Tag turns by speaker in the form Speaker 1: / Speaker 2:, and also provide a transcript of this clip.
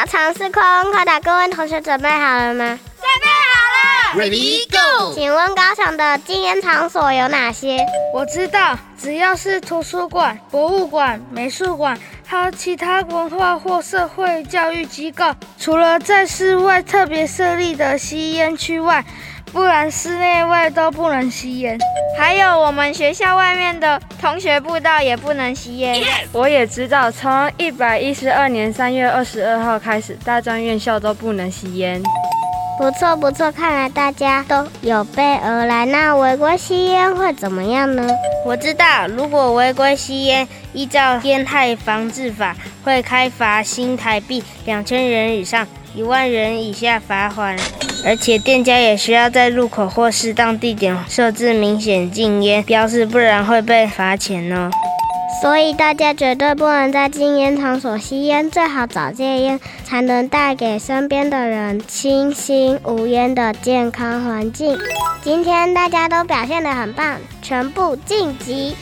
Speaker 1: 要尝试快问快答，各位同学准备好了吗？
Speaker 2: 准备好了
Speaker 3: ，Ready Go！
Speaker 1: 请问高雄的禁烟场所有哪些？
Speaker 4: 我知道，只要是图书馆、博物馆、美术馆，还有其他文化或社会教育机构，除了在室外特别设立的吸烟区外，不然室内外都不能吸烟。
Speaker 2: 还有我们学校外面的同学步道也不能吸
Speaker 5: 烟。我也知道，从一百一十二年三月二十二号开始，大专院校都不能吸烟。
Speaker 1: 不错不错，看来大家都有备而来。那违规吸烟会怎么样呢？
Speaker 2: 我知道，如果违规吸烟，依照烟害防治法，会开罚新台币两千元以上一万元以下罚锾。而且店家也需要在入口或适当地点设置明显禁烟标志，不然会被罚钱哦。
Speaker 1: 所以大家绝对不能在禁烟场所吸烟，最好早戒烟，才能带给身边的人清新无烟的健康环境。今天大家都表现得很棒，全部晋级。